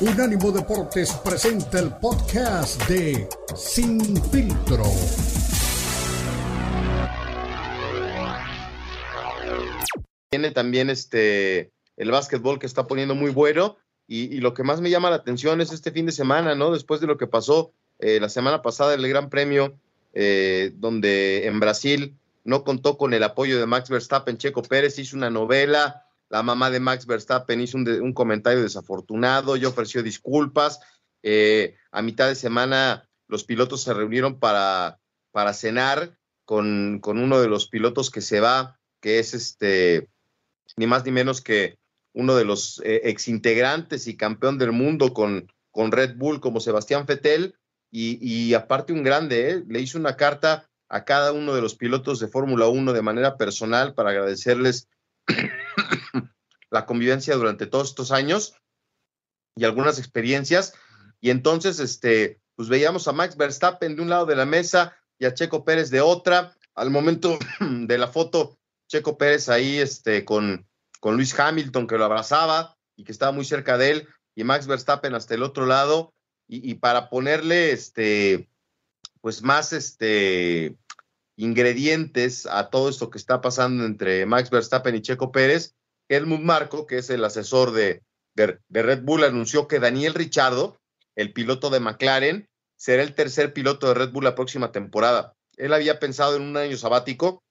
Unánimo Deportes presenta el podcast de Sin Filtro. Tiene también este el básquetbol que está poniendo muy bueno y, lo que más me llama la atención es este fin de semana, ¿no? Después de lo que pasó eh, la semana pasada el Gran Premio, eh, donde en Brasil no contó con el apoyo de Max Verstappen, Checo Pérez hizo una novela, la mamá de Max Verstappen hizo un, comentario desafortunado y ofreció disculpas. Eh, a mitad de semana los pilotos se reunieron para, para cenar con, con uno de los pilotos que se va, que es este, ni más ni menos que uno de los eh, exintegrantes y campeón del mundo con, con Red Bull como Sebastián Fettel y, aparte un grande, ¿eh? le hizo una carta a cada uno de los pilotos de Fórmula 1 de manera personal para agradecerles la convivencia durante todos estos años y algunas experiencias. Y entonces, este, pues veíamos a Max Verstappen de un lado de la mesa y a Checo Pérez de otra. Al momento de la foto, Checo Pérez ahí este, con, con Luis Hamilton que lo abrazaba y que estaba muy cerca de él, y Max Verstappen hasta el otro lado, y, para ponerle este, pues más este, ingredientes a todo esto que está pasando entre Max Verstappen y Checo Pérez, Helmut Marco, que es el asesor de, Red Bull, anunció que Daniel Richardo, el piloto de McLaren, será el tercer piloto de Red Bull la próxima temporada. Él había pensado en un año sabático,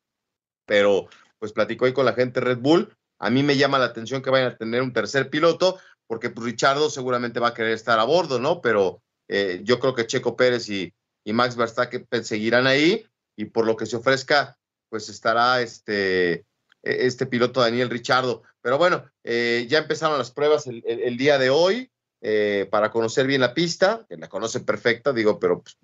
pero pues platicó ahí con la gente Red Bull a mí me llama la atención que vayan a tener un tercer piloto, porque pues, Richardo seguramente va a querer estar a bordo, ¿no? Pero eh, yo creo que Checo Pérez y, Max Verstappen seguirán ahí y por lo que se ofrezca, pues estará este, este piloto Daniel Richardo. Pero bueno, eh, ya empezaron las pruebas el, día de hoy eh, para conocer bien la pista, que la conocen perfecta, digo, pero pues,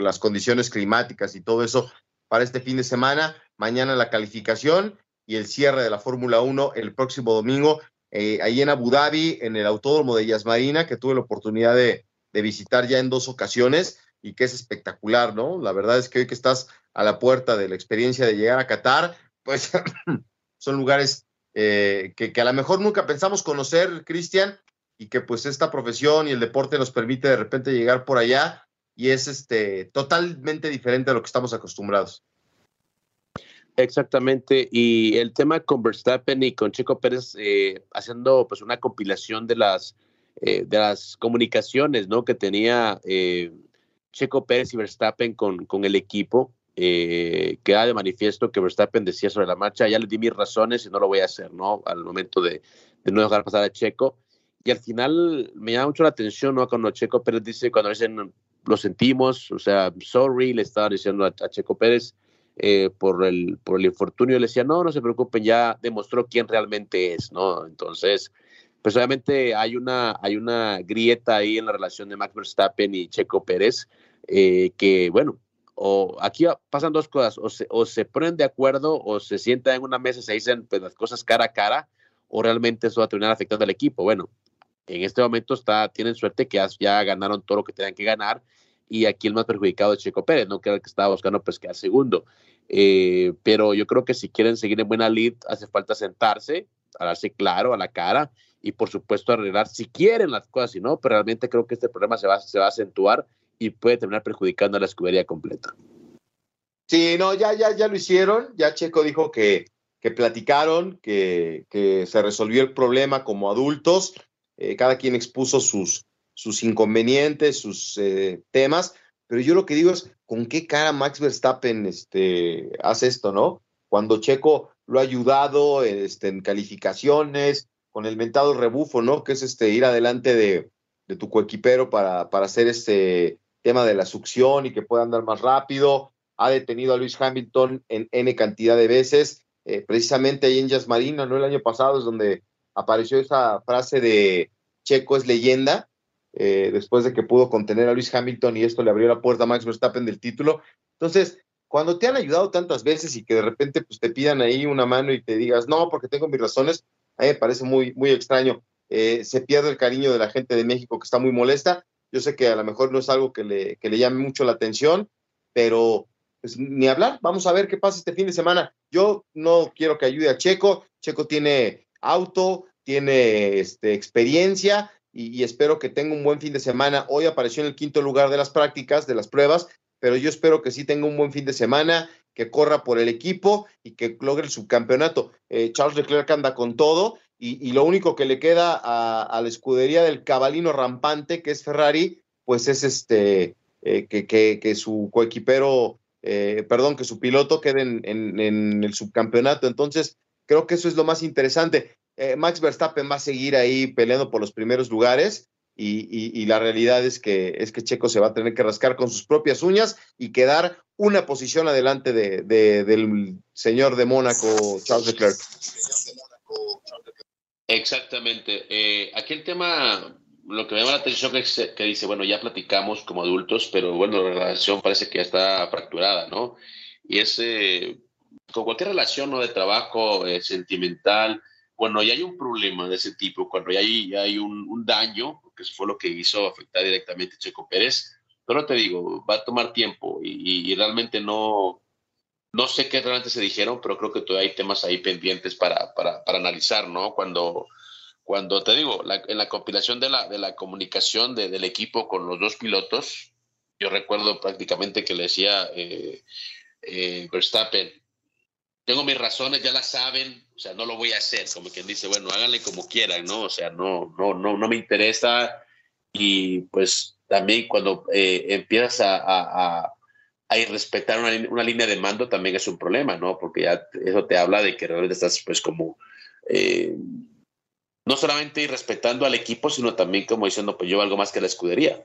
las condiciones climáticas y todo eso para este fin de semana. Mañana la calificación y el cierre de la Fórmula 1 el próximo domingo, eh, ahí en Abu Dhabi, en el Autódromo de Yas Marina, que tuve la oportunidad de, visitar ya en dos ocasiones y que es espectacular, ¿no? La verdad es que hoy que estás a la puerta de la experiencia de llegar a Qatar, pues son lugares eh, que, a lo mejor nunca pensamos conocer, Cristian, y que pues esta profesión y el deporte nos permite de repente llegar por allá y es este totalmente diferente a lo que estamos acostumbrados. Exactamente, y el tema con Verstappen y con Checo Pérez eh, haciendo pues una compilación de las eh, de las comunicaciones ¿no? que tenía eh, Checo Pérez y Verstappen con, con el equipo, queda de manifiesto que Verstappen decía sobre la marcha, ya le di mis razones y no lo voy a hacer, ¿no? Al momento de, de no dejar pasar a Checo. Y al final me llama mucho la atención, ¿no? Cuando Checo Pérez dice, cuando dicen, lo sentimos, o sea, sorry, le estaba diciendo a Checo Pérez, eh, por, el, por el infortunio, le decía, no, no se preocupen, ya demostró quién realmente es, ¿no? Entonces, pues obviamente hay una, hay una grieta ahí en la relación de Max Verstappen y Checo Pérez, eh, que bueno, o aquí pasan dos cosas, o se, o se ponen de acuerdo o se sientan en una mesa y se dicen pues, las cosas cara a cara, o realmente eso va a terminar afectando al equipo. Bueno, en este momento está, tienen suerte que ya ganaron todo lo que tenían que ganar y aquí el más perjudicado es Checo Pérez, no que el que estaba buscando pues quedar segundo. Eh, pero yo creo que si quieren seguir en buena lead, hace falta sentarse, darse claro a la cara y por supuesto arreglar si quieren las cosas, si no, pero realmente creo que este problema se va a acentuar y puede terminar perjudicando a la escudería completa. Sí, no, ya, ya, ya lo hicieron, ya Checo dijo que, que platicaron, que, que se resolvió el problema como adultos, eh, cada quien expuso sus, sus inconvenientes, sus eh, temas, pero yo lo que digo es, ¿con qué cara Max Verstappen este, hace esto, no? Cuando Checo lo ha ayudado este, en calificaciones, con el mentado rebufo, ¿no? Que es este, ir adelante de, tu coequipero para, para hacer este tema de la succión y que pueda andar más rápido. Ha detenido a Luis Hamilton en N cantidad de veces. Eh, precisamente ahí en Jazz Marina, ¿no? El año pasado es donde apareció esa frase de Checo es leyenda, eh, después de que pudo contener a Luis Hamilton y esto le abrió la puerta a Max Verstappen del título. Entonces, cuando te han ayudado tantas veces y que de repente pues, te pidan ahí una mano y te digas, no, porque tengo mis razones, a mí me parece muy, muy extraño. Eh, se pierde el cariño de la gente de México que está muy molesta. Yo sé que a lo mejor no es algo que le, que le llame mucho la atención, pero pues, ni hablar. Vamos a ver qué pasa este fin de semana. Yo no quiero que ayude a Checo. Checo tiene auto, tiene este, experiencia y, espero que tenga un buen fin de semana. Hoy apareció en el quinto lugar de las prácticas, de las pruebas, pero yo espero que sí tenga un buen fin de semana, que corra por el equipo y que logre el subcampeonato. Eh, Charles Leclerc anda con todo y, lo único que le queda a, la escudería del cabalino rampante, que es Ferrari, pues es este, eh, que, su coequipero, eh, perdón, que su piloto quede en, el subcampeonato. Entonces, creo que eso es lo más interesante. Eh, Max Verstappen va a seguir ahí peleando por los primeros lugares. Y, la realidad es que, es que Checo se va a tener que rascar con sus propias uñas y quedar una posición adelante de, del señor de Mónaco, Charles Leclerc. Exactamente. Eh, aquí el tema, lo que me llama la atención es que dice, bueno, ya platicamos como adultos, pero bueno, la relación parece que ya está fracturada, ¿no? Y es con cualquier relación, ¿no? De trabajo, eh, sentimental, cuando ya hay un problema de ese tipo, cuando ya hay, hay un, daño, porque eso fue lo que hizo afectar directamente a Checo Pérez, pero te digo, va a tomar tiempo y, realmente no, no sé qué realmente se dijeron, pero creo que todavía hay temas ahí pendientes para, para, para analizar, ¿no? Cuando, cuando te digo, en la compilación de la, de la comunicación del equipo con los dos pilotos, yo recuerdo prácticamente que le decía eh, eh, Verstappen, tengo mis razones, ya las saben, o sea, no lo voy a hacer, como quien dice, bueno, háganle como quieran, ¿no? O sea, no, no, no, no me interesa y pues también cuando eh, empiezas a irrespetar una, una, línea de mando también es un problema, ¿no? Porque ya eso te habla de que realmente estás pues como... Eh, no solamente irrespetando al equipo, sino también como diciendo, pues yo valgo más que la escudería.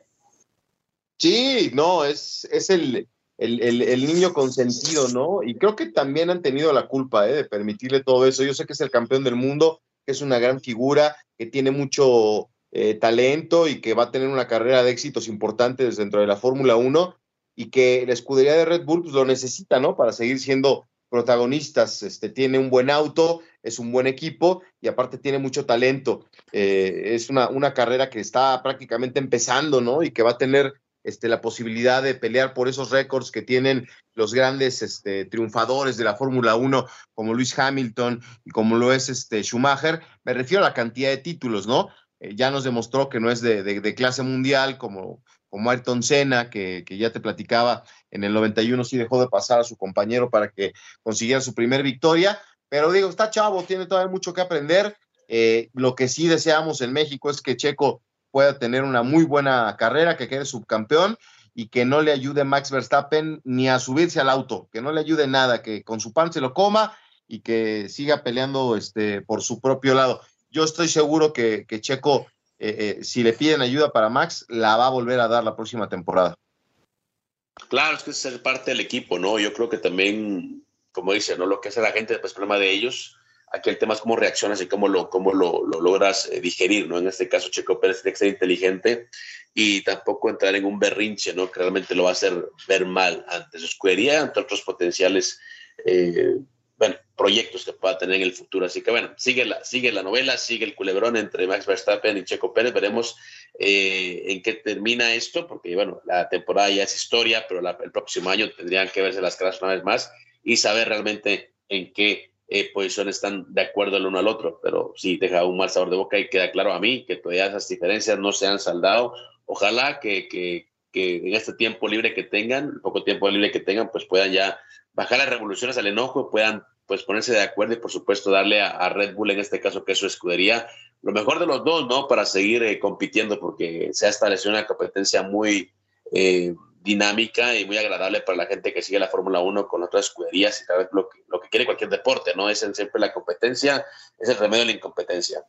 Sí, no, es, es el, el, niño consentido, ¿no? Y creo que también han tenido la culpa ¿eh? de permitirle todo eso. Yo sé que es el campeón del mundo, que es una gran figura, que tiene mucho eh, talento y que va a tener una carrera de éxitos importantes dentro de la Fórmula 1 y que la escudería de Red Bull pues, lo necesita, ¿no? Para seguir siendo protagonistas. Este, tiene un buen auto, es un buen equipo y aparte tiene mucho talento. Eh, es una, una carrera que está prácticamente empezando, ¿no? Y que va a tener este, la posibilidad de pelear por esos récords que tienen los grandes este, triunfadores de la Fórmula 1, como Luis Hamilton y como lo es este, Schumacher. Me refiero a la cantidad de títulos, ¿no? Eh, ya nos demostró que no es de, clase mundial como, como Ayrton Senna, que, ya te platicaba, en el 91 sí dejó de pasar a su compañero para que consiguiera su primer victoria, pero digo, está chavo, tiene todavía mucho que aprender. Eh, lo que sí deseamos en México es que Checo pueda tener una muy buena carrera, que quede subcampeón y que no le ayude Max Verstappen ni a subirse al auto, que no le ayude nada, que con su pan se lo coma y que siga peleando este, por su propio lado. Yo estoy seguro que, Checo, eh, eh, si le piden ayuda para Max, la va a volver a dar la próxima temporada. Claro, es que es ser parte del equipo, ¿no? Yo creo que también, como dice, ¿no? Lo que hace la gente, pues problema de ellos Aquí el tema es cómo reaccionas y cómo lo, cómo lo, logras eh, digerir, ¿no? En este caso, Checo Pérez tiene que ser inteligente y tampoco entrar en un berrinche, ¿no? Que realmente lo va a hacer ver mal ante su escudería, ante otros potenciales, bueno, proyectos que pueda tener en el futuro. Así que, bueno, sigue la, sigue la novela, sigue el culebrón entre Max Verstappen y Checo Pérez. Veremos eh, en qué termina esto, porque, bueno, la temporada ya es historia, pero el próximo año tendrían que verse las caras una vez más y saber realmente en qué eh, posiciones están de acuerdo el uno al otro, pero sí deja un mal sabor de boca y queda claro a mí que todavía esas diferencias no se han saldado. Ojalá que, que, que en este tiempo libre que tengan, poco tiempo libre que tengan, pues puedan ya bajar las revoluciones al enojo, puedan pues ponerse de acuerdo y por supuesto darle a, Red Bull en este caso que es su escudería lo mejor de los dos, ¿no? Para seguir eh, compitiendo porque se ha establecido una competencia muy eh, dinámica y muy agradable para la gente que sigue la Fórmula 1 con otras escuderías y tal lo que, lo que quiere cualquier deporte, ¿no? Es siempre la competencia, es el remedio de la incompetencia.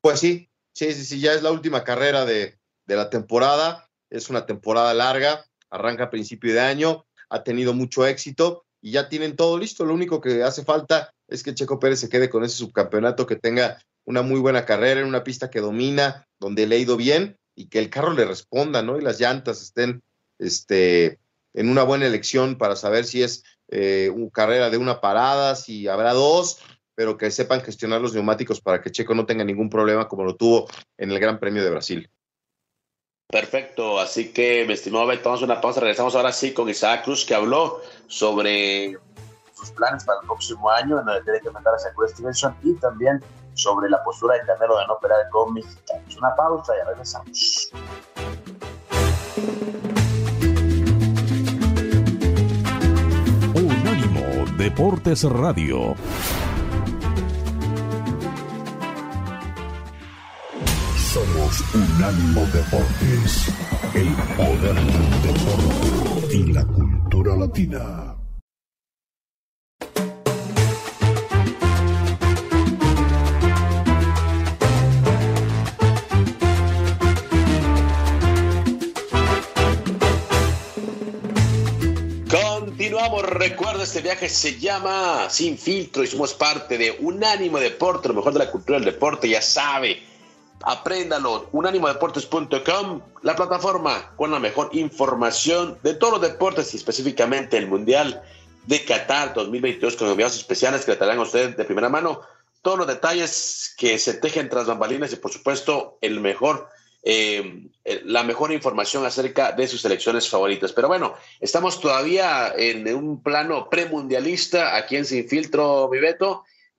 Pues sí, sí, sí, sí, ya es la última carrera de, de la temporada, es una temporada larga, arranca a principio de año, ha tenido mucho éxito y ya tienen todo listo, lo único que hace falta es que Checo Pérez se quede con ese subcampeonato, que tenga una muy buena carrera en una pista que domina, donde le ha ido bien y que el carro le responda, ¿no? Y las llantas estén este, en una buena elección para saber si es eh, una carrera de una parada, si habrá dos, pero que sepan gestionar los neumáticos para que Checo no tenga ningún problema como lo tuvo en el Gran Premio de Brasil. Perfecto, así que, mi estimado Beto, tomamos una pausa. Regresamos ahora sí con Isaac Cruz, que habló sobre sus planes para el próximo año, en donde tiene que mandar a Stevenson y también sobre la postura de Canelo de no operar con mexicanos. Una pausa y regresamos. Unánimo Deportes Radio. Somos Unánimo Deportes, el poder del deporte y la cultura latina. Continuamos, recuerda, este viaje se llama Sin Filtro y somos parte de Unánimo Deporte, lo mejor de la cultura del deporte, ya sabe. Apréndalo, unánimodeportes.com, la plataforma con la mejor información de todos los deportes y específicamente el Mundial de Qatar 2022 con enviados especiales que le traerán a ustedes de primera mano todos los detalles que se tejen tras bambalinas y por supuesto el mejor eh, la mejor información acerca de sus selecciones favoritas. Pero bueno, estamos todavía en un plano premundialista aquí en Sin Filtro, mi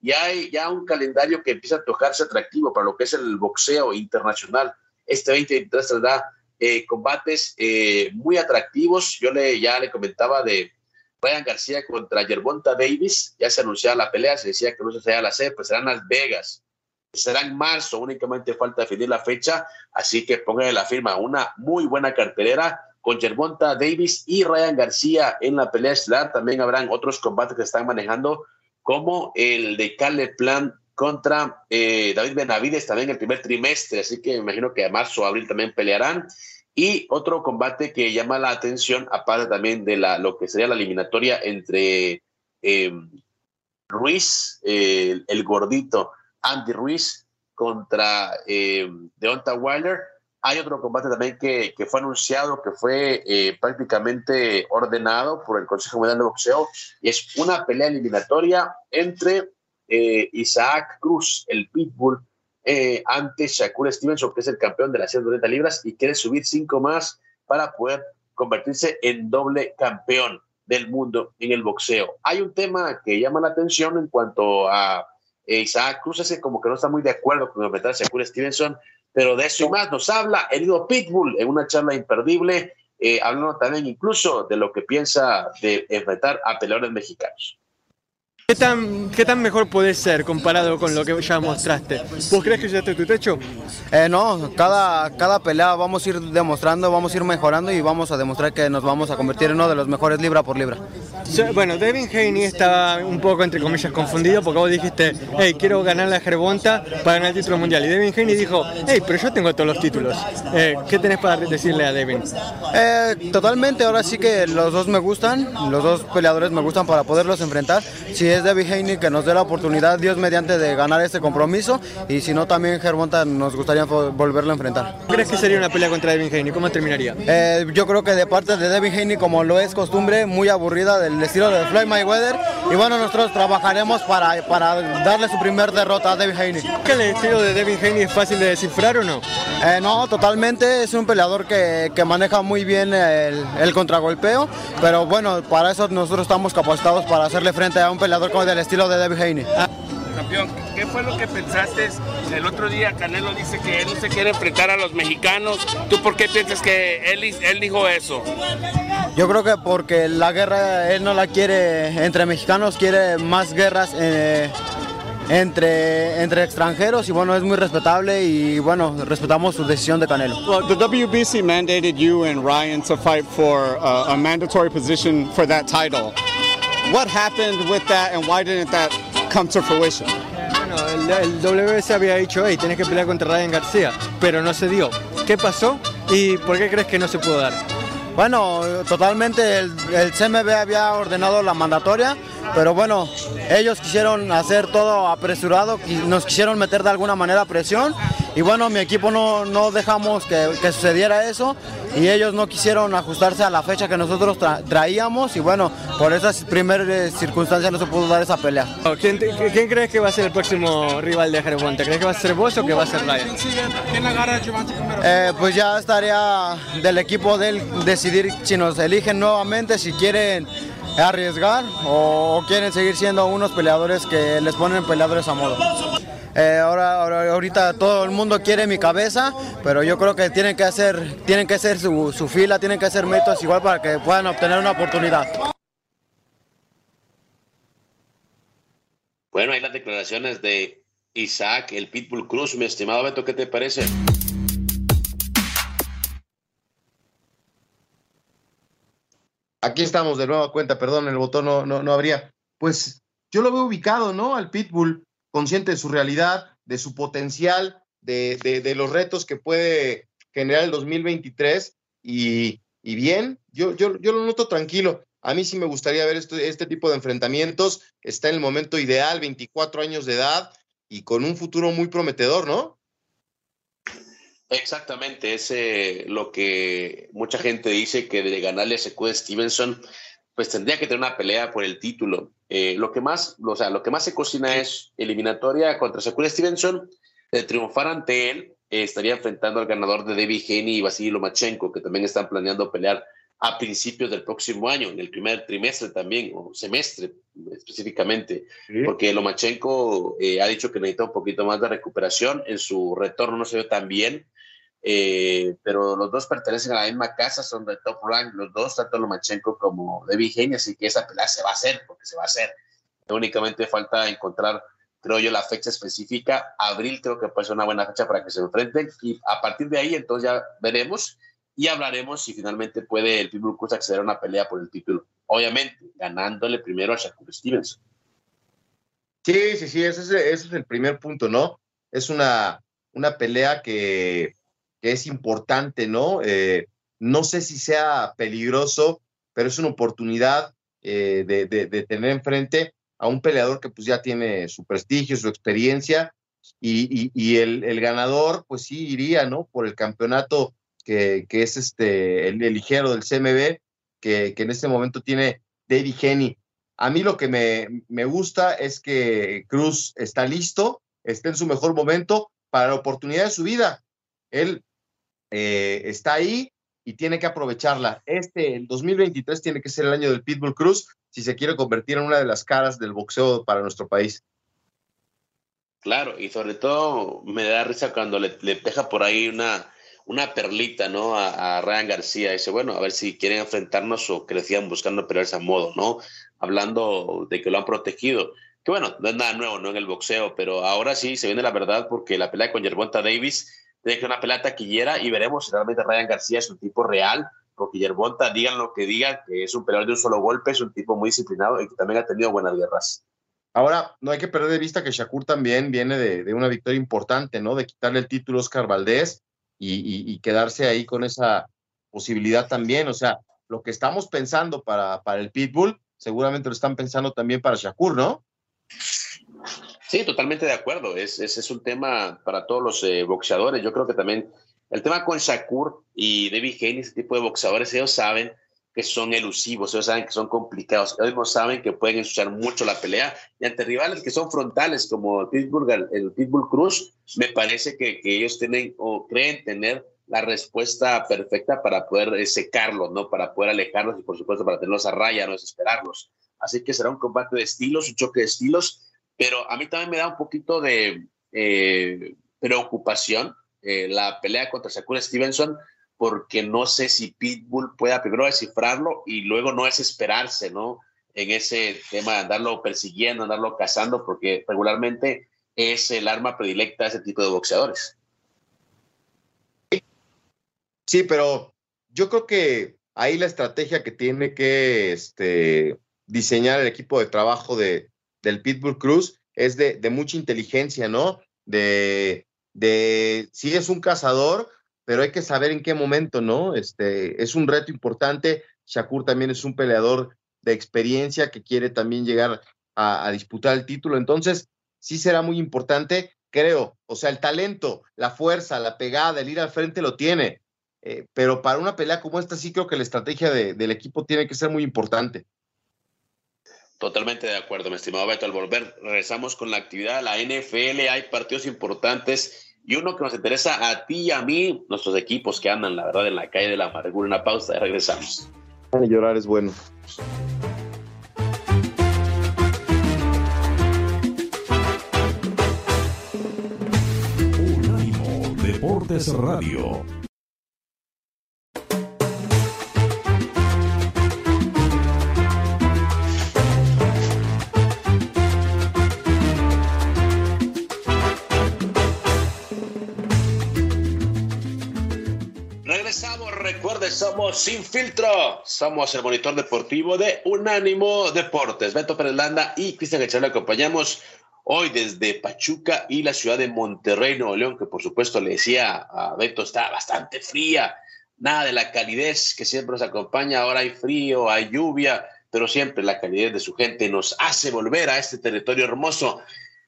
Beto, y hay ya un calendario que empieza a tocarse atractivo para lo que es el boxeo internacional. Este 2023 tendrá eh, combates eh, muy atractivos. Yo le, ya le comentaba de Ryan García contra Gervonta Davis. Ya se anunciaba la pelea, se decía que no se hacía la C, pues será en Las Vegas será en marzo, únicamente falta definir la fecha, así que póngale la firma, una muy buena cartelera con Germonta Davis y Ryan García en la pelea estelar, también habrán otros combates que están manejando, como el de Caleb Plan contra eh, David Benavides también el primer trimestre, así que me imagino que a marzo o abril también pelearán. Y otro combate que llama la atención, aparte también de la, lo que sería la eliminatoria entre eh, Ruiz, eh, el gordito, Andy Ruiz contra eh, Deonta Wilder. Hay otro combate también que, fue anunciado, que fue eh, prácticamente ordenado por el Consejo Mundial de Boxeo, y es una pelea eliminatoria entre eh, Isaac Cruz, el Pitbull, eh, ante Shakur Stevenson, que es el campeón de las 130 libras, y quiere subir cinco más para poder convertirse en doble campeón del mundo en el boxeo. Hay un tema que llama la atención en cuanto a e Isaac Cruz ese como que no está muy de acuerdo con enfrentarse a Curry Stevenson, pero de eso y más nos habla el Pitbull en una charla imperdible, eh, hablando también incluso de lo que piensa de enfrentar a peleadores mexicanos. ¿Qué tan, ¿Qué tan mejor puede ser comparado con lo que ya mostraste? ¿Vos crees que ya está tu techo? Eh, no, cada, cada pelea vamos a ir demostrando, vamos a ir mejorando y vamos a demostrar que nos vamos a convertir en uno de los mejores libra por libra. Bueno, Devin Haney estaba un poco, entre comillas, confundido porque vos dijiste, hey, quiero ganar la Gervonta para ganar el título mundial. Y Devin Haney dijo, hey, pero yo tengo todos los títulos. Eh, ¿Qué tenés para decirle a Devin? Eh, totalmente, ahora sí que los dos me gustan, los dos peleadores me gustan para poderlos enfrentar. Si es Devin Haney que nos dé la oportunidad, Dios mediante, de ganar este compromiso, y si no, también Gervonta nos gustaría volverlo a enfrentar. ¿Crees que sería una pelea contra Devin Haney? ¿Cómo terminaría? Eh, yo creo que de parte de Devin Haney, como lo es costumbre, muy aburrida del estilo de Floyd Mayweather. Y bueno, nosotros trabajaremos para, para darle su primer derrota a Devin Haney. ¿Que el estilo de Devin Haney es fácil de descifrar o no? Eh, no, totalmente. Es un peleador que, que maneja muy bien el, el, contragolpeo. Pero bueno, para eso nosotros estamos capacitados para hacerle frente a un peleador como del estilo de Devin Haney. Ah. Campeón, ¿qué fue lo que pensaste el otro día? Canelo dice que él no se quiere enfrentar a los mexicanos. ¿Tú por qué piensas que él, él dijo eso? Yo creo que porque la guerra él no la quiere entre mexicanos, quiere más guerras eh, entre, entre extranjeros y bueno, es muy respetable y bueno, respetamos su decisión de Canelo. Well, the WBC mandated you and Ryan to fight for uh, a mandatory position for that title. What happened with that and why didn't that come to fruition? Bueno, el, el WBC había dicho, hey, tienes que pelear contra Ryan García, pero no se dio. ¿Qué pasó y por qué crees que no se pudo dar? Bueno, totalmente el, el, CMB había ordenado la mandatoria, pero bueno, ellos quisieron hacer todo apresurado, nos quisieron meter de alguna manera presión y bueno, mi equipo no, no dejamos que, que, sucediera eso y ellos no quisieron ajustarse a la fecha que nosotros tra traíamos y bueno, por esas primeras circunstancias no se pudo dar esa pelea. ¿Quién, ¿Quién, crees que va a ser el próximo rival de Gervonta? ¿Crees que va a ser vos o que va a ser Ryan? Eh, pues ya estaría del equipo de él decidir si nos eligen nuevamente, si quieren arriesgar o quieren seguir siendo unos peleadores que les ponen peleadores a modo. Eh, ahora, ahora, ahorita todo el mundo quiere mi cabeza, pero yo creo que tienen que hacer, tienen que hacer su, su fila, tienen que hacer métodos igual para que puedan obtener una oportunidad. Bueno, hay las declaraciones de Isaac, el Pitbull Cruz. Mi estimado Beto, ¿qué te parece? Aquí estamos de nueva cuenta, perdón, el botón no, no, no habría. Pues yo lo veo ubicado, ¿no? Al Pitbull, consciente de su realidad, de su potencial, de, de, los retos que puede generar el 2023 y, y bien, yo, yo, yo lo noto tranquilo. A mí sí me gustaría ver este, este tipo de enfrentamientos. Está en el momento ideal, 24 años de edad y con un futuro muy prometedor, ¿no? Exactamente, es eh, lo que mucha gente dice que de ganarle a Stevenson, pues tendría que tener una pelea por el título. Eh, lo que más, o sea, lo que más se cocina es eliminatoria contra Secude Stevenson. De triunfar ante él, eh, estaría enfrentando al ganador de David Haney y Vasily Lomachenko, que también están planeando pelear a principios del próximo año, en el primer trimestre también, o semestre específicamente, ¿Sí? porque Lomachenko eh, ha dicho que necesita un poquito más de recuperación, en su retorno no se ve tan bien, eh, pero los dos pertenecen a la misma casa, son de top rank, los dos, tanto Lomachenko como David Haney, así que esa pelea se va a hacer, porque se va a hacer. Únicamente falta encontrar, creo yo, la fecha específica. Abril creo que puede ser una buena fecha para que se enfrenten y a partir de ahí entonces ya veremos y hablaremos si finalmente puede el Pitbull Cruz acceder a una pelea por el título. Obviamente, ganándole primero a Shakur Stevenson. Sí, sí, sí, ese es, ese es el primer punto, ¿no? Es una, una pelea que, que es importante, ¿no? Eh, no sé si sea peligroso, pero es una oportunidad eh, de, de, tener enfrente a un peleador que pues ya tiene su prestigio, su experiencia, y, y, el, ganador pues sí iría, ¿no? Por el campeonato que, que es este, el, el, ligero del CMB, que, que en este momento tiene David Henny. A mí lo que me, me gusta es que Cruz está listo, está en su mejor momento para la oportunidad de su vida. Él eh, está ahí y tiene que aprovecharla. Este, el 2023 tiene que ser el año del Pitbull Cruz si se quiere convertir en una de las caras del boxeo para nuestro país. Claro, y sobre todo me da risa cuando le, deja por ahí una, una perlita, ¿no? A, Ryan García. Dice, bueno, a ver si quieren enfrentarnos o que buscando pelearse a modo, ¿no? Hablando de que lo han protegido. Que bueno, no es nada nuevo, ¿no? En el boxeo, pero ahora sí se viene la verdad porque la pelea con Yerbonta Davis tiene que una pelea taquillera y veremos si realmente Ryan García es un tipo real, porque Yerbonta, digan lo que digan, que es un peleador de un solo golpe, es un tipo muy disciplinado y que también ha tenido buenas guerras. Ahora, no hay que perder de vista que Shakur también viene de, de una victoria importante, ¿no? De quitarle el título a Oscar Valdés y, y, y, quedarse ahí con esa posibilidad también. O sea, lo que estamos pensando para, para el Pitbull, seguramente lo están pensando también para Shakur, ¿no? Sí, totalmente de acuerdo. Ese es, es, un tema para todos los eh, boxeadores. Yo creo que también el tema con Shakur y David Haney, ese tipo de boxeadores, ellos saben que son elusivos, ellos saben que son complicados, ellos no saben que pueden ensuciar mucho la pelea. Y ante rivales que son frontales, como el Pitbull, el Pitbull Cruz, me parece que, que ellos tienen o creen tener la respuesta perfecta para poder eh, secarlos, ¿no? Para poder alejarlos y, por supuesto, para tenerlos a raya, no desesperarlos. Así que será un combate de estilos, un choque de estilos pero a mí también me da un poquito de eh, preocupación eh, la pelea contra Shakur Stevenson, porque no sé si Pitbull pueda primero descifrarlo y luego no desesperarse, ¿no? En ese tema de andarlo persiguiendo, andarlo cazando, porque regularmente es el arma predilecta de ese tipo de boxeadores. Sí, pero yo creo que ahí la estrategia que tiene que este, diseñar el equipo de trabajo de, del Pitbull Cruz es de, mucha inteligencia, ¿no? De, de, sí es un cazador, pero hay que saber en qué momento, ¿no? Este, es un reto importante. Shakur también es un peleador de experiencia que quiere también llegar a, disputar el título. Entonces, sí será muy importante, creo. O sea, el talento, la fuerza, la pegada, el ir al frente lo tiene. Eh, pero para una pelea como esta, sí creo que la estrategia de, del equipo tiene que ser muy importante. Totalmente de acuerdo, mi estimado Beto. Al volver, regresamos con la actividad de la NFL. Hay partidos importantes y uno que nos interesa a ti y a mí, nuestros equipos que andan, la verdad, en la calle de la amargura. Una pausa y regresamos. Llorar es bueno. Deportes Radio. Recuerde, somos Sin Filtro. Somos el monitor deportivo de Unánimo Deportes. Beto Pérez Landa y Cristian Echar le acompañamos hoy desde Pachuca y la ciudad de Monterrey, Nuevo León, que por supuesto le decía a Beto está bastante fría, nada de la calidez que siempre nos acompaña, ahora hay frío, hay lluvia, pero siempre la calidez de su gente nos hace volver a este territorio hermoso.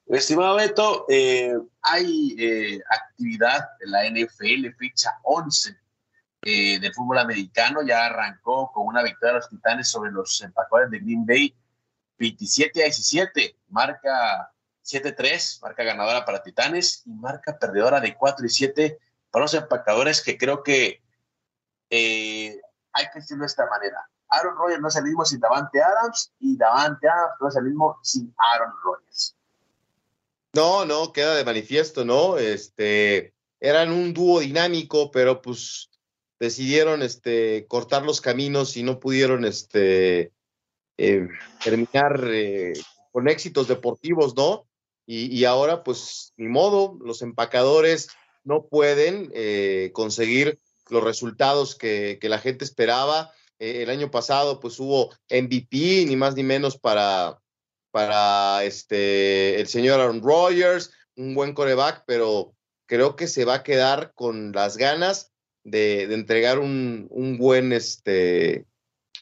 Estimado Beto, eh, hay eh, actividad en la NFL, ficha 11 eh, del fútbol americano, ya arrancó con una victoria de los Titanes sobre los empacadores de Green Bay, 27 a 17, marca 7-3, marca ganadora para Titanes y marca perdedora de 4 y 7 para los empacadores que creo que eh, hay que decirlo de esta manera. Aaron Rodgers no es el mismo sin Davante Adams y Davante Adams no es el mismo sin Aaron Rodgers. No, no, queda de manifiesto, ¿no? Este, eran un dúo dinámico, pero pues decidieron este, cortar los caminos y no pudieron este, eh, terminar eh, con éxitos deportivos, ¿no? Y, ahora, pues, ni modo, los empacadores no pueden eh, conseguir los resultados que, la gente esperaba. El año pasado, pues, hubo MVP, ni más ni menos para, para este, el señor Aaron Rodgers, un buen coreback, pero creo que se va a quedar con las ganas de, entregar un, un, buen este,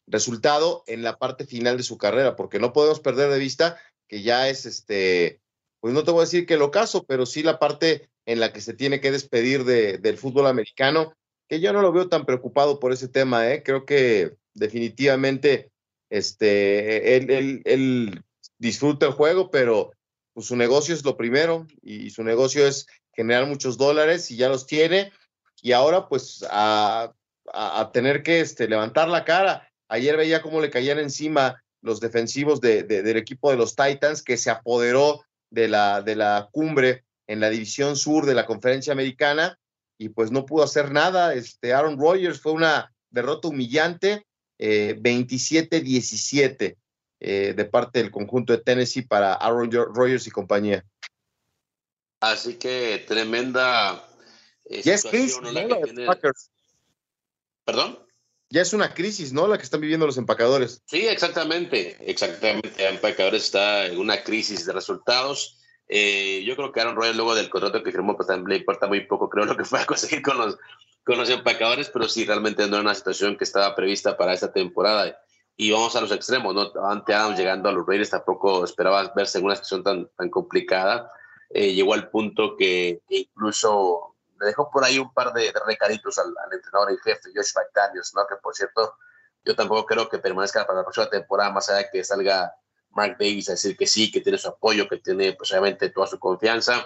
resultado en la parte final de su carrera, porque no podemos perder de vista que ya es este pues no te voy a decir que lo caso, pero sí la parte en la que se tiene que despedir de, del fútbol americano, que yo no lo veo tan preocupado por ese tema, ¿eh? creo que definitivamente este, él, él, disfruta el juego, pero pues, su negocio es lo primero y su negocio es generar muchos dólares y ya los tiene y ahora pues a, tener que este, levantar la cara. Ayer veía cómo le caían encima los defensivos de, del equipo de los Titans que se apoderó de la, de la cumbre en la división sur de la conferencia americana y pues no pudo hacer nada. Este Aaron Rodgers fue una derrota humillante, 27-17 eh, eh, de parte del conjunto de Tennessee para Aaron Rodgers y compañía. Así que tremenda. Eh, ya es crisis, ¿Perdón? Ya es una crisis, ¿no? La que están viviendo los empacadores. Sí, exactamente, exactamente. Empacadores está en una crisis de resultados. Eh, yo creo que Aaron Rodgers luego del contrato que firmó, pues también le importa muy poco, creo, lo que fue a conseguir con los, con los empacadores, pero sí, realmente no era una situación que estaba prevista para esta temporada. Y vamos a los extremos, ¿no? Ante Adams llegando a los Raiders tampoco esperaba verse en una situación tan, tan complicada. Eh, llegó al punto que incluso le dejó por ahí un par de, recaditos al, entrenador en jefe, Josh McDaniels, ¿no? Que por cierto, yo tampoco creo que permanezca para la próxima temporada, más allá de que salga Mark Davis a decir que sí, que tiene su apoyo, que tiene pues obviamente toda su confianza.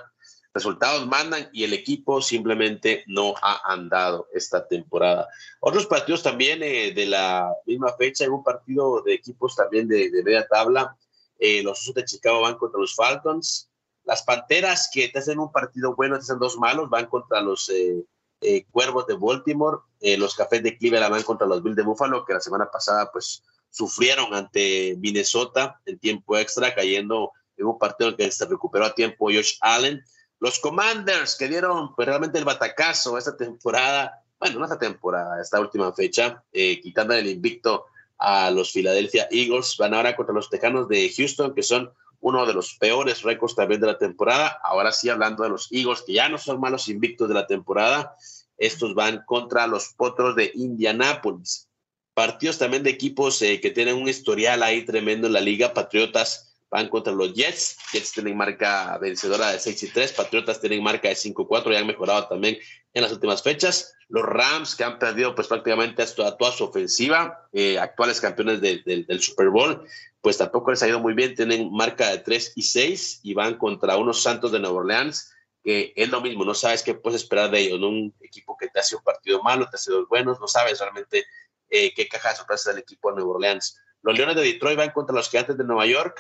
Resultados mandan y el equipo simplemente no ha andado esta temporada. Otros partidos también eh, de la misma fecha, en un partido de equipos también de, de media tabla, eh, los Usos de Chicago van contra los Falcons, las Panteras, que te hacen un partido bueno, te hacen dos malos, van contra los eh, eh, Cuervos de Baltimore. Eh, los Cafés de Cleveland van contra los Bills de Buffalo, que la semana pasada pues sufrieron ante Minnesota en tiempo extra, cayendo en un partido en que se recuperó a tiempo Josh Allen. Los Commanders, que dieron pues, realmente el batacazo esta temporada, bueno, no esta temporada, esta última fecha, quitando el invicto a los Philadelphia Eagles, van ahora contra los Tejanos de Houston, que son uno de los peores récords también de la temporada. Ahora sí, hablando de los Eagles, que ya no son malos invictos de la temporada, estos van contra los Potros de Indianápolis. Partidos también de equipos eh, que tienen un historial ahí tremendo en la liga. Patriotas van contra los Jets. Jets tienen marca vencedora de 6 y 3. Patriotas tienen marca de 5 y 4 y han mejorado también en las últimas fechas. Los Rams, que han perdido pues prácticamente a toda, su ofensiva, eh, actuales campeones del Super Bowl, pues tampoco les ha ido muy bien, tienen marca de 3 y 6 y van contra unos Santos de Nueva Orleans, que es lo mismo, no sabes qué puedes esperar de ellos, ¿no? un equipo que te hace un partido malo, te hace dos buenos, no sabes realmente eh, qué caja de sorpresa del equipo de Nueva Orleans. Los Leones de Detroit van contra los Gigantes de Nueva York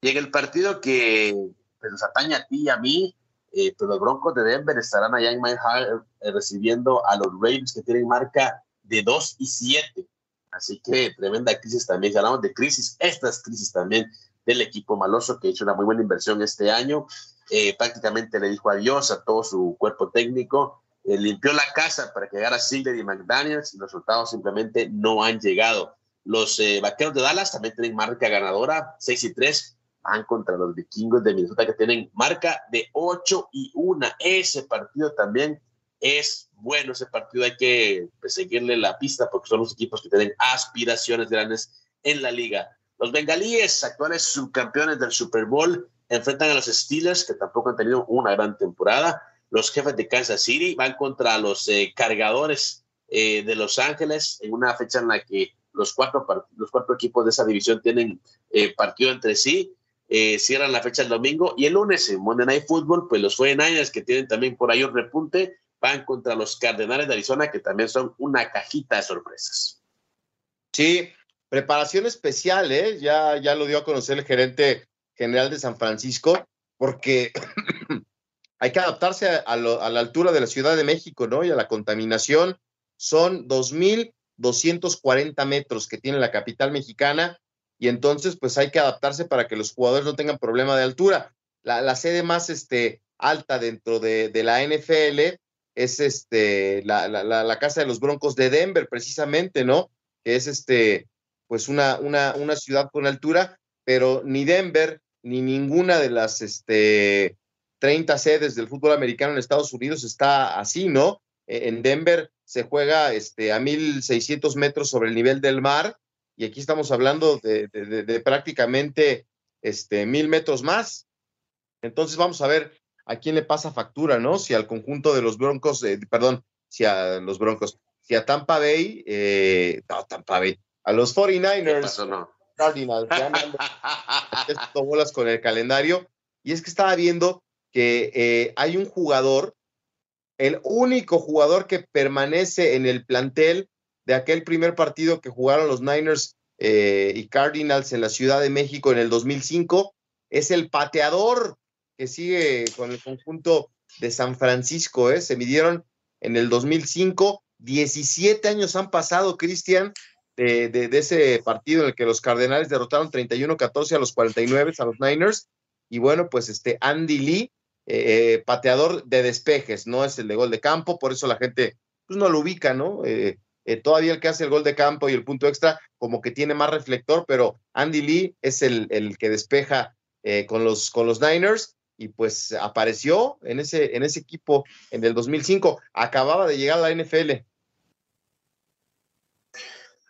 y en el partido que pues, nos atañe a ti y a mí, eh, pero los Broncos de Denver estarán allá en Mile eh, recibiendo a los Ravens que tienen marca de 2 y 7. Así que tremenda crisis también. Si hablamos de crisis, esta es crisis también del equipo maloso que hecho una muy buena inversión este año. Eh, prácticamente le dijo adiós a todo su cuerpo técnico. limpió la casa para que llegara Sigler y McDaniels y los resultados simplemente no han llegado. Los vaqueros de Dallas también tienen marca ganadora, 6 y 3 van contra los vikingos de Minnesota que tienen marca de 8 y 1. Ese partido también es bueno, ese partido hay que pues, seguirle la pista porque son los equipos que tienen aspiraciones grandes en la liga. Los bengalíes, actuales subcampeones del Super Bowl, enfrentan a los Steelers que tampoco han tenido una gran temporada. Los jefes de Kansas City van contra los eh, cargadores eh, de Los Ángeles en una fecha en la que los cuatro, los cuatro equipos de esa división tienen eh, partido entre sí cierran la fecha el domingo y el lunes en Monday Night Football, pues los 49ers que tienen también por ahí un repunte, van contra los Cardenales de Arizona que también son una cajita de sorpresas. Sí, preparación especial, ¿eh? ya, ya lo dio a conocer el gerente general de San Francisco, porque hay que adaptarse a, la altura de la Ciudad de México, ¿no? Y a la contaminación. Son 2.240 metros que tiene la capital mexicana y entonces pues hay que adaptarse para que los jugadores no tengan problema de altura. La, sede más este, alta dentro de, la NFL es este, la, casa de los Broncos de Denver, precisamente, ¿no? Que es este, pues una, una, una ciudad con altura, pero ni Denver ni ninguna de las este, 30 sedes del fútbol americano en Estados Unidos está así, ¿no? E, en Denver se juega este, a 1.600 metros sobre el nivel del mar y aquí estamos hablando de, prácticamente este, mil metros más. Entonces vamos a ver a quién le pasa factura, ¿no? Si al conjunto de los Broncos, eh, perdón, si a los Broncos, si a Tampa Bay, eh, no, Tampa Bay, a los 49ers, no? Cardinals, bolas con el calendario. Y es que estaba viendo que eh, hay un jugador, el único jugador que permanece en el plantel de aquel primer partido que jugaron los Niners eh, y Cardinals en la Ciudad de México en el 2005. Es el pateador que sigue con el conjunto de San Francisco. ¿eh? Se midieron en el 2005. 17 años han pasado, Cristian, de, ese partido en el que los Cardenales derrotaron 31-14 a los 49 a los Niners. Y bueno, pues este Andy Lee, eh, pateador de despejes, no es el de gol de campo, por eso la gente pues, no lo ubica, ¿no? Eh, todavía el que hace el gol de campo y el punto extra, como que tiene más reflector, pero Andy Lee es el, el que despeja eh, con, los, con los Niners y pues apareció en ese, en ese equipo en el 2005. Acababa de llegar a la NFL.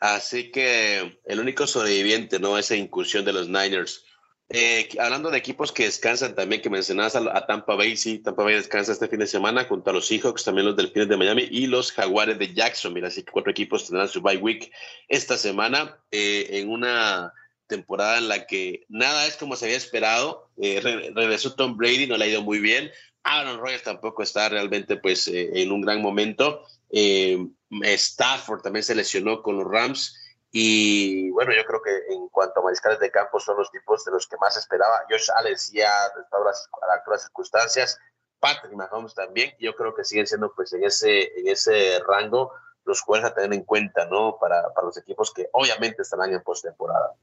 Así que el único sobreviviente, ¿no? Esa incursión de los Niners. Eh, hablando de equipos que descansan también, que mencionabas a, Tampa Bay, sí, Tampa Bay descansa este fin de semana junto a los Seahawks, también los Delfines de Miami y los Jaguares de Jacksonville. Así que cuatro equipos tendrán su bye week esta semana eh, en una temporada en la que nada es como se había esperado. Eh, regresó Tom Brady, no le ha ido muy bien. Aaron Rodgers tampoco está realmente pues en un gran momento. Stafford también se lesionó con los Rams. Y bueno, yo creo que en cuanto a mariscales de campo son los tipos de los que más esperaba. Josh Allen ya a las actuales circunstancias. Patrick Mahomes también. Yo creo que siguen siendo pues en ese, en ese rango los jugadores a tener en cuenta, ¿no? Para, para los equipos que obviamente estarán en postemporada.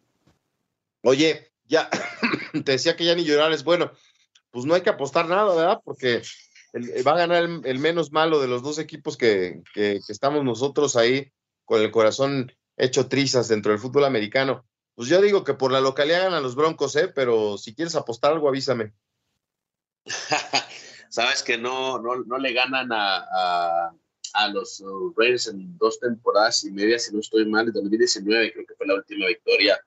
Oye, ya te decía que ya ni llorar es bueno. Pues no hay que apostar nada, ¿verdad? Porque va a ganar el, menos malo de los dos equipos que, que, estamos nosotros ahí con el corazón hecho trizas dentro del fútbol americano. Pues yo digo que por la localidad ganan los Broncos, ¿eh? Pero si quieres apostar algo, avísame. Sabes que no, no, le ganan a, a, los Raiders en dos temporadas y media, si no estoy mal, en 2019 creo que fue la última victoria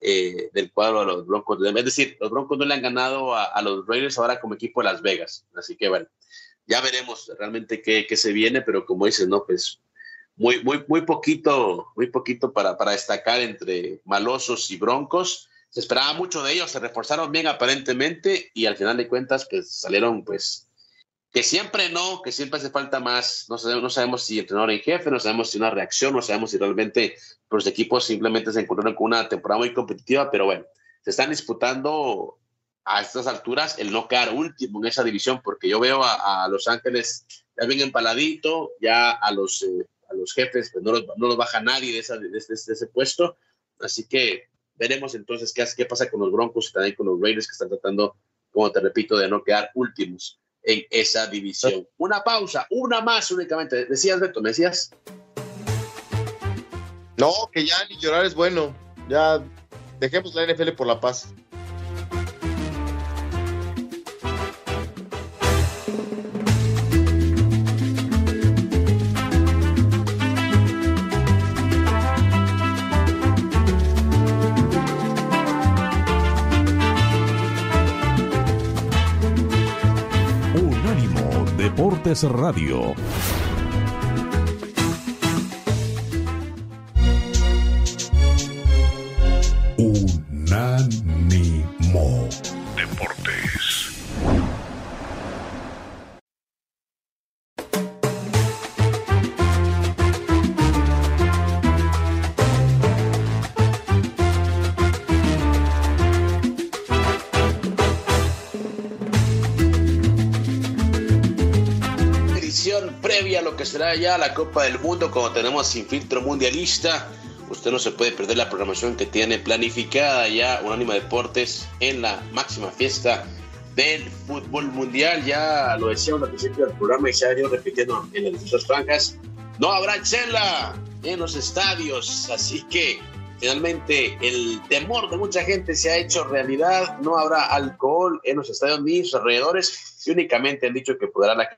eh, del cuadro a los Broncos. Es decir, los Broncos no le han ganado a, los Raiders ahora como equipo de Las Vegas. Así que bueno, ya veremos realmente qué, se viene, pero como dices, no, pues muy, muy, muy poquito, muy poquito para, para destacar entre malosos y broncos. Se esperaba mucho de ellos, se reforzaron bien aparentemente y al final de cuentas pues salieron pues que siempre no, que siempre hace falta más. No sabemos, no sabemos si entrenador en jefe, no sabemos si una reacción, no sabemos si realmente los equipos simplemente se encontraron con una temporada muy competitiva, pero bueno, se están disputando a estas alturas el no quedar último en esa división, porque yo veo a, Los Ángeles ya bien empaladito, ya a los, eh, a los jefes pues no, los, no los baja nadie de, esa, de, ese puesto, así que veremos entonces qué, qué pasa con los Broncos y también con los Raiders que están tratando, como te repito, de no quedar últimos en esa división. Una pausa, una más únicamente. Decías, Beto, ¿me decías? No, que ya ni llorar es bueno. Ya dejemos la NFL por la paz. Radio. Ya la Copa del Mundo, como tenemos sin filtro mundialista. Usted no se puede perder la programación que tiene planificada ya Unánimo Deportes en la máxima fiesta del fútbol mundial. Ya lo decíamos al principio del programa y se ha ido repitiendo en las distintas franjas. No habrá chela en los estadios, así que finalmente el temor de mucha gente se ha hecho realidad. No habrá alcohol en los estadios ni sus alrededores y únicamente han dicho que podrá la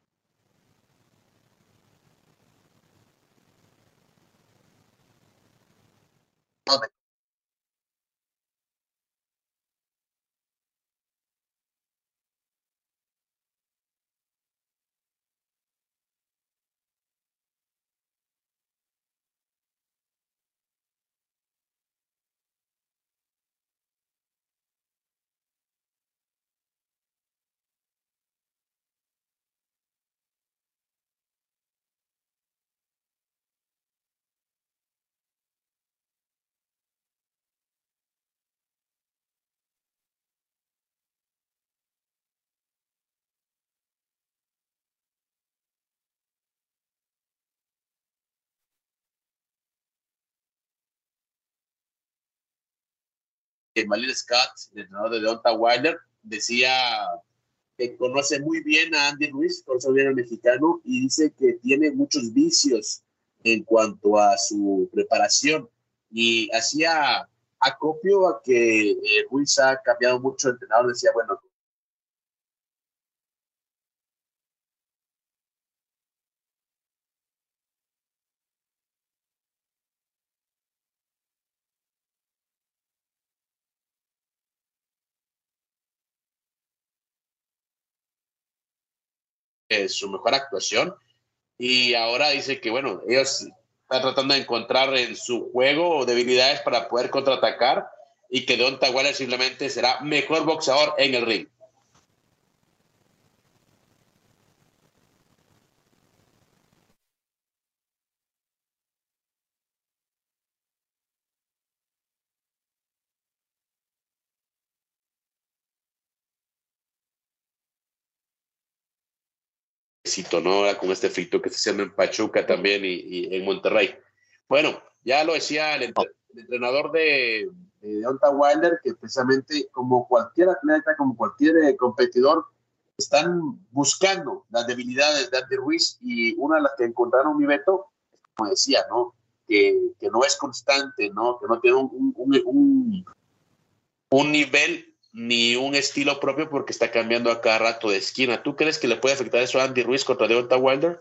Malin Scott, el entrenador de Deonta Wilder, decía que conoce muy bien a Andy Ruiz, conoce bien al mexicano, y dice que tiene muchos vicios en cuanto a su preparación. Y hacía acopio a que eh, Ruiz ha cambiado mucho de entrenador. Decía, bueno, su mejor actuación. Y ahora dice que, bueno, ellos están tratando de encontrar en su juego debilidades para poder contraatacar y que Donta Waller simplemente será mejor boxeador en el ring. Con este frito que está haciendo en Pachuca también y, y en Monterrey. Bueno, ya lo decía el, entre- el entrenador de, de Deonta Wilder, que precisamente como cualquier atleta, como cualquier eh, competidor, están buscando las debilidades de Andy Ruiz y una de las que encontraron mi Beto, como decía, ¿no? Que, no es constante, ¿no? Que no tiene un, un nivel ni un estilo propio porque está cambiando a cada rato de esquina. ¿Tú crees que le puede afectar eso a Andy Ruiz contra Deonta Wilder?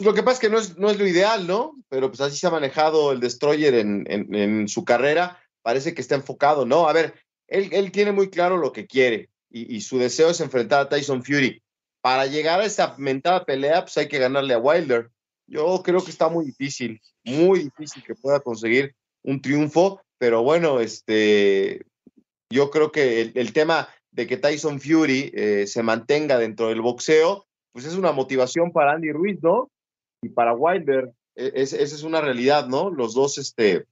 Lo que pasa es que no es, no es lo ideal, ¿no? Pero pues así se ha manejado el Destroyer en, en- en su carrera. Parece que está enfocado, ¿no? A ver, él, él tiene muy claro lo que quiere y, y su deseo es enfrentar a Tyson Fury. Para llegar a esa mentada pelea, pues hay que ganarle a Wilder. Yo creo que está muy difícil, muy difícil que pueda conseguir un triunfo, pero bueno, este, yo creo que el, tema de que Tyson Fury eh, se mantenga dentro del boxeo, pues es una motivación para Andy Ruiz, ¿no? y para Wilder, e- es- esa es una realidad, ¿no? Los dos, este,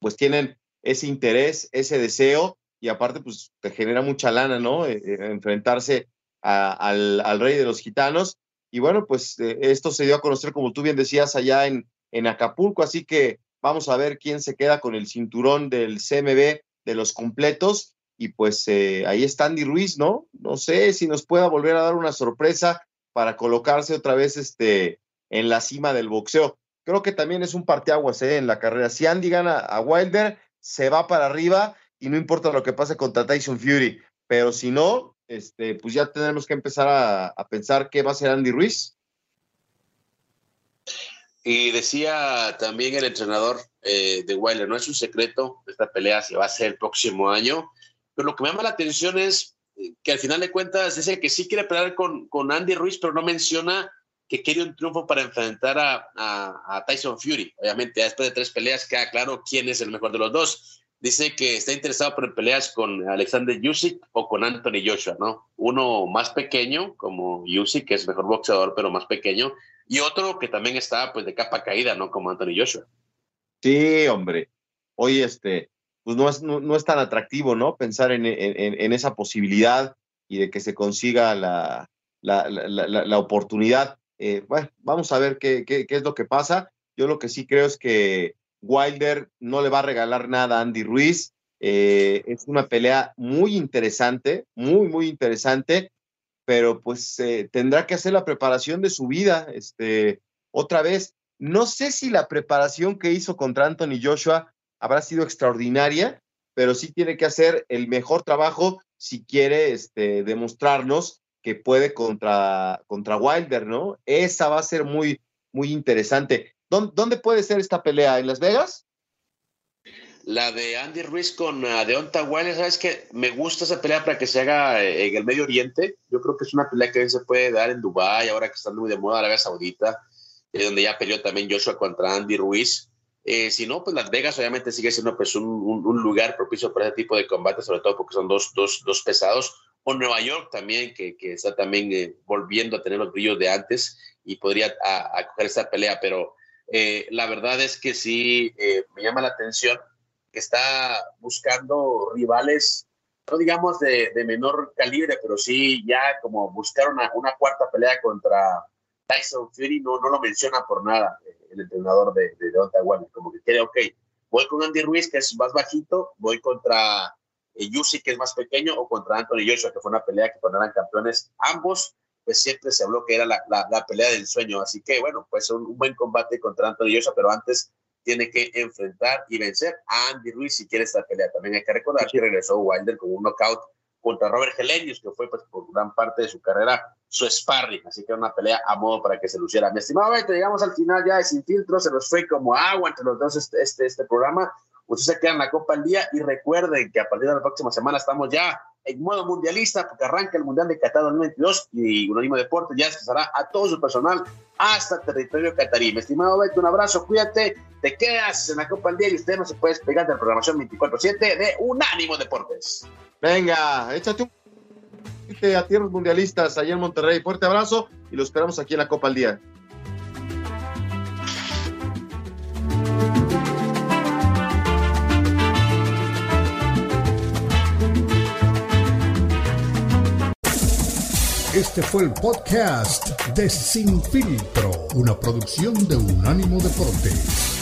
pues tienen ese interés, ese deseo, y aparte pues te genera mucha lana, ¿no? Eh, eh, enfrentarse al, al, rey de los gitanos. Y bueno, pues eh, esto se dio a conocer, como tú bien decías, allá en, en Acapulco, así que vamos a ver quién se queda con el cinturón del CMB de los completos. Y pues ahí está Andy Ruiz, ¿no? No sé si nos pueda volver a dar una sorpresa para colocarse otra vez este, en la cima del boxeo. Creo que también es un parteaguas ¿eh? en la carrera. Si Andy gana a Wilder, se va para arriba y no importa lo que pase contra Tyson Fury. Pero si no, este, pues ya tenemos que empezar a, pensar qué va a ser Andy Ruiz. Y decía también el entrenador eh, de Wilder, no es un secreto, esta pelea se va a hacer el próximo año, pero lo que me llama la atención es eh, que al final de cuentas dice que sí quiere pelear con, con Andy Ruiz, pero no menciona que quiere un triunfo para enfrentar a, a, Tyson Fury. Obviamente, después de tres peleas queda claro quién es el mejor de los dos dice que está interesado por peleas con Alexander Yusik o con Anthony Joshua, ¿no? Uno más pequeño, como Yusik, que es mejor boxeador, pero más pequeño, y otro que también está, pues, de capa caída, ¿no? Como Anthony Joshua. Sí, hombre. Hoy, este, pues no es, no, es tan atractivo, ¿no? Pensar en, en, esa posibilidad y de que se consiga la, la, la, la oportunidad. Eh, bueno, vamos a ver qué, qué, qué es lo que pasa. Yo lo que sí creo es que Wilder no le va a regalar nada a Andy Ruiz. Eh, es una pelea muy interesante, muy, muy interesante, pero pues eh, tendrá que hacer la preparación de su vida. Este, otra vez, no sé si la preparación que hizo contra Anthony Joshua habrá sido extraordinaria, pero sí tiene que hacer el mejor trabajo si quiere este, demostrarnos que puede contra, contra Wilder, ¿no? Esa va a ser muy, muy interesante. ¿Dónde, puede ser esta pelea? ¿En Las Vegas? La de Andy Ruiz con uh, Deonta Wilder, ¿sabes qué? Me gusta esa pelea para que se haga eh, en el Medio Oriente. Yo creo que es una pelea que se puede dar en Dubái, ahora que está muy de moda Arabia Saudita, eh, donde ya peleó también Joshua contra Andy Ruiz. Eh, si no, pues Las Vegas obviamente sigue siendo pues, un, un, lugar propicio para ese tipo de combate, sobre todo porque son dos, dos, dos pesados. O Nueva York también, que, que está también volviendo a tener los brillos de antes y podría acoger esa pelea, pero eh, la verdad es que sí eh, me llama la atención que está buscando rivales, no digamos de, menor calibre, pero sí ya como buscar una, cuarta pelea contra Tyson Fury, no, no lo menciona por nada eh, el entrenador de, de Deontay como que quiere, ok, voy con Andy Ruiz, que es más bajito, voy contra Yusi, que es más pequeño, o contra Anthony Joshua, que fue una pelea que cuando eran campeones ambos pues siempre se habló que era la, la, pelea del sueño. Así que, bueno, pues un, un buen combate contra Anthony Joshua, pero antes tiene que enfrentar y vencer a Andy Ruiz si quiere esta pelea. También hay que recordar que regresó Wilder con un knockout contra Robert Helenius, que fue pues, por gran parte de su carrera su sparring, así que una pelea a modo para que se luciera. Mi estimado Beto, llegamos al final ya de Sin Filtro, se nos fue como agua entre los dos este, este, este programa. Ustedes se quedan en la Copa al Día y recuerden que a partir de la próxima semana estamos ya en modo mundialista, porque arranca el Mundial de Qatar 2022 y Unánimo Deporte ya se a todo su personal hasta territorio catarí. Mi estimado Beto, un abrazo, cuídate, te quedas en la Copa al Día y usted no se puede despegar de la programación 24-7 de Unánimo Deportes. Venga, échate un a tierras mundialistas allá en Monterrey. Fuerte abrazo y lo esperamos aquí en la Copa al Día. Este fue el podcast de Sin Filtro, una producción de Unánimo Deportes.